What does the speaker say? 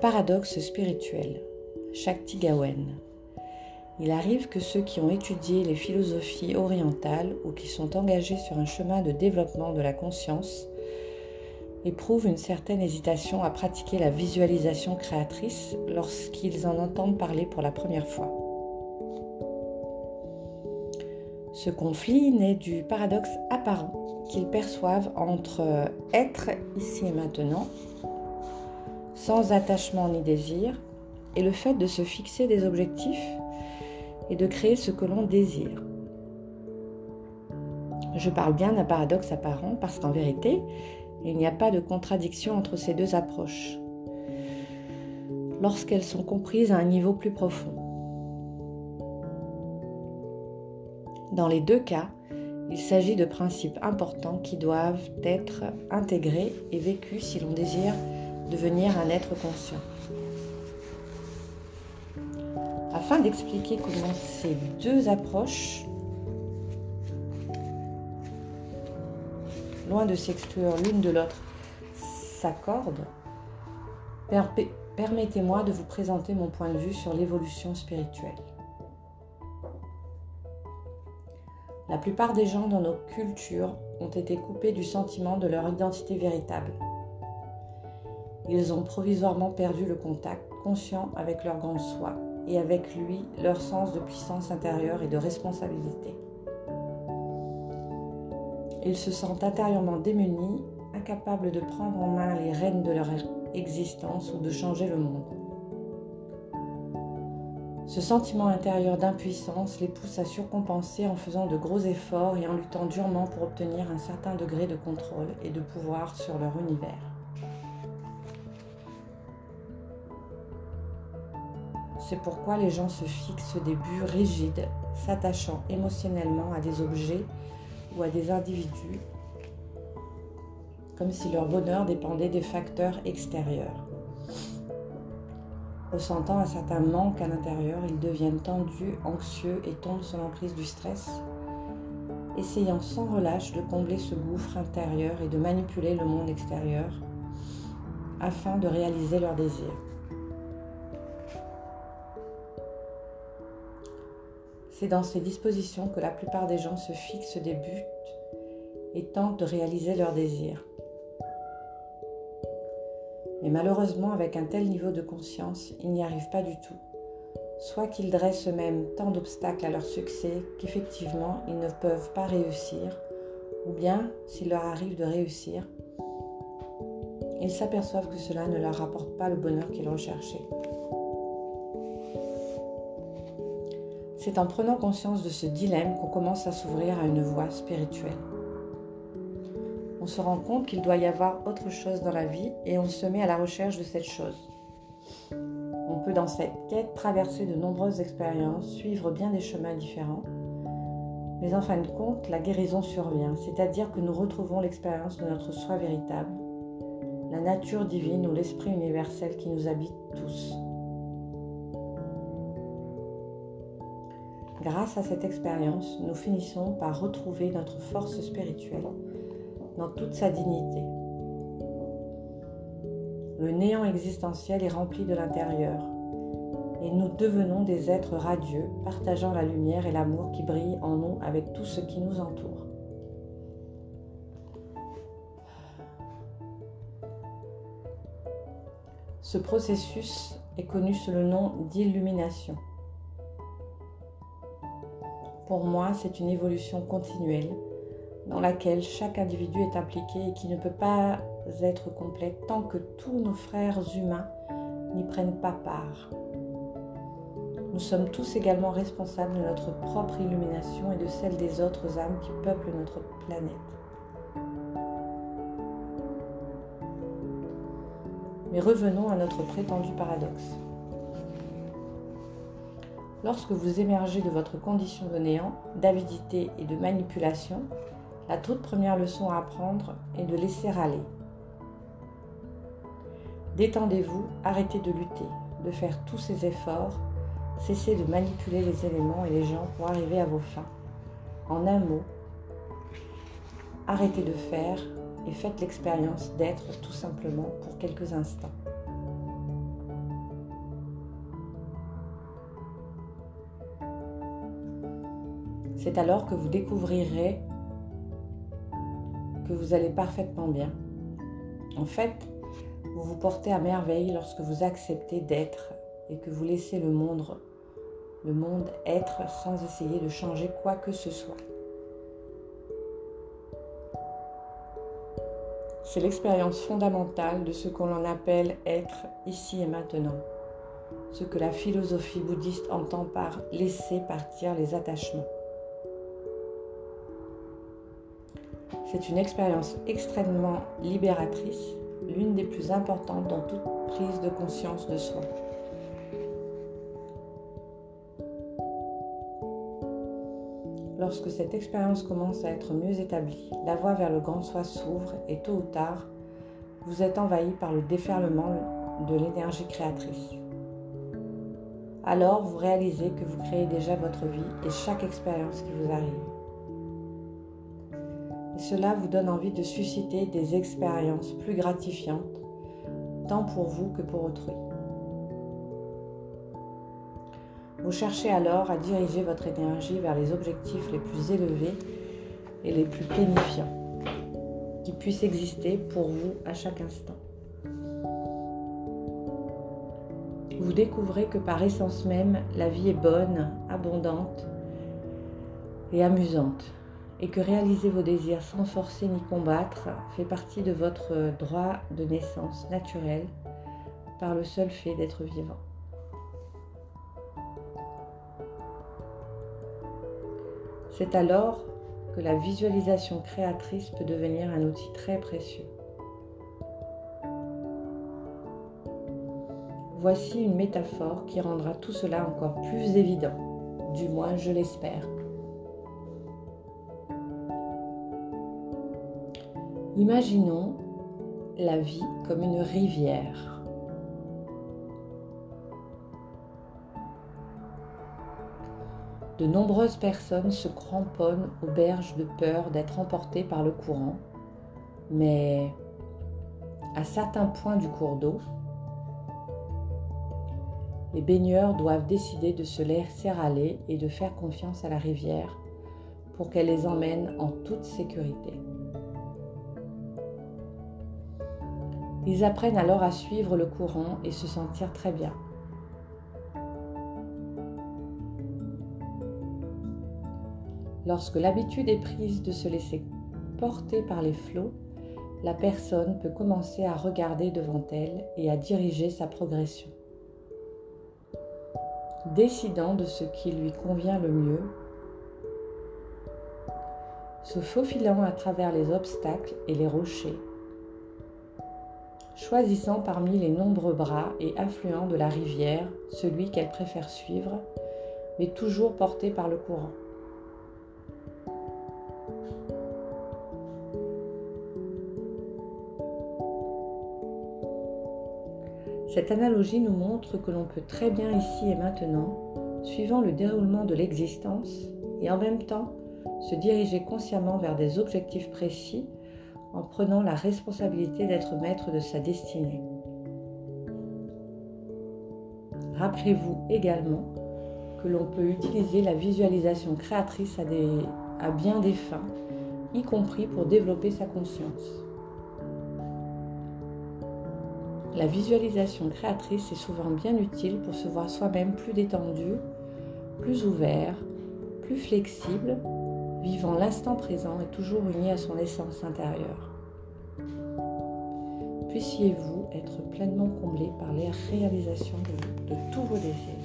paradoxe spirituel. Shakti Gawain. Il arrive que ceux qui ont étudié les philosophies orientales ou qui sont engagés sur un chemin de développement de la conscience éprouvent une certaine hésitation à pratiquer la visualisation créatrice lorsqu'ils en entendent parler pour la première fois. Ce conflit naît du paradoxe apparent qu'ils perçoivent entre être ici et maintenant, sans attachement ni désir, et le fait de se fixer des objectifs et de créer ce que l'on désire. Je parle bien d'un paradoxe apparent parce qu'en vérité, il n'y a pas de contradiction entre ces deux approches lorsqu'elles sont comprises à un niveau plus profond. Dans les deux cas, il s'agit de principes importants qui doivent être intégrés et vécus si l'on désire devenir un être conscient. Afin d'expliquer comment ces deux approches, loin de s'exclure l'une de l'autre, s'accordent, permettez-moi de vous présenter mon point de vue sur l'évolution spirituelle. La plupart des gens dans nos cultures ont été coupés du sentiment de leur identité véritable. Ils ont provisoirement perdu le contact conscient avec leur grand soi et avec lui leur sens de puissance intérieure et de responsabilité. Ils se sentent intérieurement démunis, incapables de prendre en main les rênes de leur existence ou de changer le monde. Ce sentiment intérieur d'impuissance les pousse à surcompenser en faisant de gros efforts et en luttant durement pour obtenir un certain degré de contrôle et de pouvoir sur leur univers. C'est pourquoi les gens se fixent des buts rigides, s'attachant émotionnellement à des objets ou à des individus, comme si leur bonheur dépendait des facteurs extérieurs. Ressentant un certain manque à l'intérieur, ils deviennent tendus, anxieux et tombent sous l'emprise du stress, essayant sans relâche de combler ce gouffre intérieur et de manipuler le monde extérieur afin de réaliser leurs désirs. C'est dans ces dispositions que la plupart des gens se fixent des buts et tentent de réaliser leurs désirs. Mais malheureusement, avec un tel niveau de conscience, ils n'y arrivent pas du tout. Soit qu'ils dressent eux-mêmes tant d'obstacles à leur succès qu'effectivement ils ne peuvent pas réussir, ou bien, s'il leur arrive de réussir, ils s'aperçoivent que cela ne leur apporte pas le bonheur qu'ils recherchaient. C'est en prenant conscience de ce dilemme qu'on commence à s'ouvrir à une voie spirituelle on se rend compte qu'il doit y avoir autre chose dans la vie et on se met à la recherche de cette chose. On peut dans cette quête traverser de nombreuses expériences, suivre bien des chemins différents, mais en fin de compte, la guérison survient, c'est-à-dire que nous retrouvons l'expérience de notre soi véritable, la nature divine ou l'esprit universel qui nous habite tous. Grâce à cette expérience, nous finissons par retrouver notre force spirituelle dans toute sa dignité. Le néant existentiel est rempli de l'intérieur et nous devenons des êtres radieux, partageant la lumière et l'amour qui brille en nous avec tout ce qui nous entoure. Ce processus est connu sous le nom d'illumination. Pour moi, c'est une évolution continuelle dans laquelle chaque individu est impliqué et qui ne peut pas être complète tant que tous nos frères humains n'y prennent pas part. Nous sommes tous également responsables de notre propre illumination et de celle des autres âmes qui peuplent notre planète. Mais revenons à notre prétendu paradoxe. Lorsque vous émergez de votre condition de néant, d'avidité et de manipulation, la toute première leçon à apprendre est de laisser aller. Détendez-vous, arrêtez de lutter, de faire tous ces efforts, cessez de manipuler les éléments et les gens pour arriver à vos fins. En un mot, arrêtez de faire et faites l'expérience d'être tout simplement pour quelques instants. C'est alors que vous découvrirez que vous allez parfaitement bien. En fait, vous vous portez à merveille lorsque vous acceptez d'être et que vous laissez le monde, le monde être sans essayer de changer quoi que ce soit. C'est l'expérience fondamentale de ce qu'on appelle être ici et maintenant, ce que la philosophie bouddhiste entend par laisser partir les attachements. C'est une expérience extrêmement libératrice, l'une des plus importantes dans toute prise de conscience de soi. Lorsque cette expérience commence à être mieux établie, la voie vers le grand soi s'ouvre et tôt ou tard, vous êtes envahi par le déferlement de l'énergie créatrice. Alors vous réalisez que vous créez déjà votre vie et chaque expérience qui vous arrive. Cela vous donne envie de susciter des expériences plus gratifiantes, tant pour vous que pour autrui. Vous cherchez alors à diriger votre énergie vers les objectifs les plus élevés et les plus planifiants qui puissent exister pour vous à chaque instant. Vous découvrez que par essence même, la vie est bonne, abondante et amusante et que réaliser vos désirs sans forcer ni combattre fait partie de votre droit de naissance naturel par le seul fait d'être vivant. C'est alors que la visualisation créatrice peut devenir un outil très précieux. Voici une métaphore qui rendra tout cela encore plus évident, du moins je l'espère. Imaginons la vie comme une rivière. De nombreuses personnes se cramponnent aux berges de peur d'être emportées par le courant, mais à certains points du cours d'eau, les baigneurs doivent décider de se laisser aller et de faire confiance à la rivière pour qu'elle les emmène en toute sécurité. Ils apprennent alors à suivre le courant et se sentir très bien. Lorsque l'habitude est prise de se laisser porter par les flots, la personne peut commencer à regarder devant elle et à diriger sa progression. Décidant de ce qui lui convient le mieux, se faufilant à travers les obstacles et les rochers, choisissant parmi les nombreux bras et affluents de la rivière celui qu'elle préfère suivre, mais toujours porté par le courant. Cette analogie nous montre que l'on peut très bien ici et maintenant, suivant le déroulement de l'existence, et en même temps se diriger consciemment vers des objectifs précis en prenant la responsabilité d'être maître de sa destinée. Rappelez-vous également que l'on peut utiliser la visualisation créatrice à, bien des fins, y compris pour développer sa conscience. La visualisation créatrice est souvent bien utile pour se voir soi-même plus détendu, plus ouvert, plus flexible, vivant l'instant présent et toujours uni à son essence intérieure. Puissiez-vous être pleinement comblé par les réalisations de, tous vos désirs.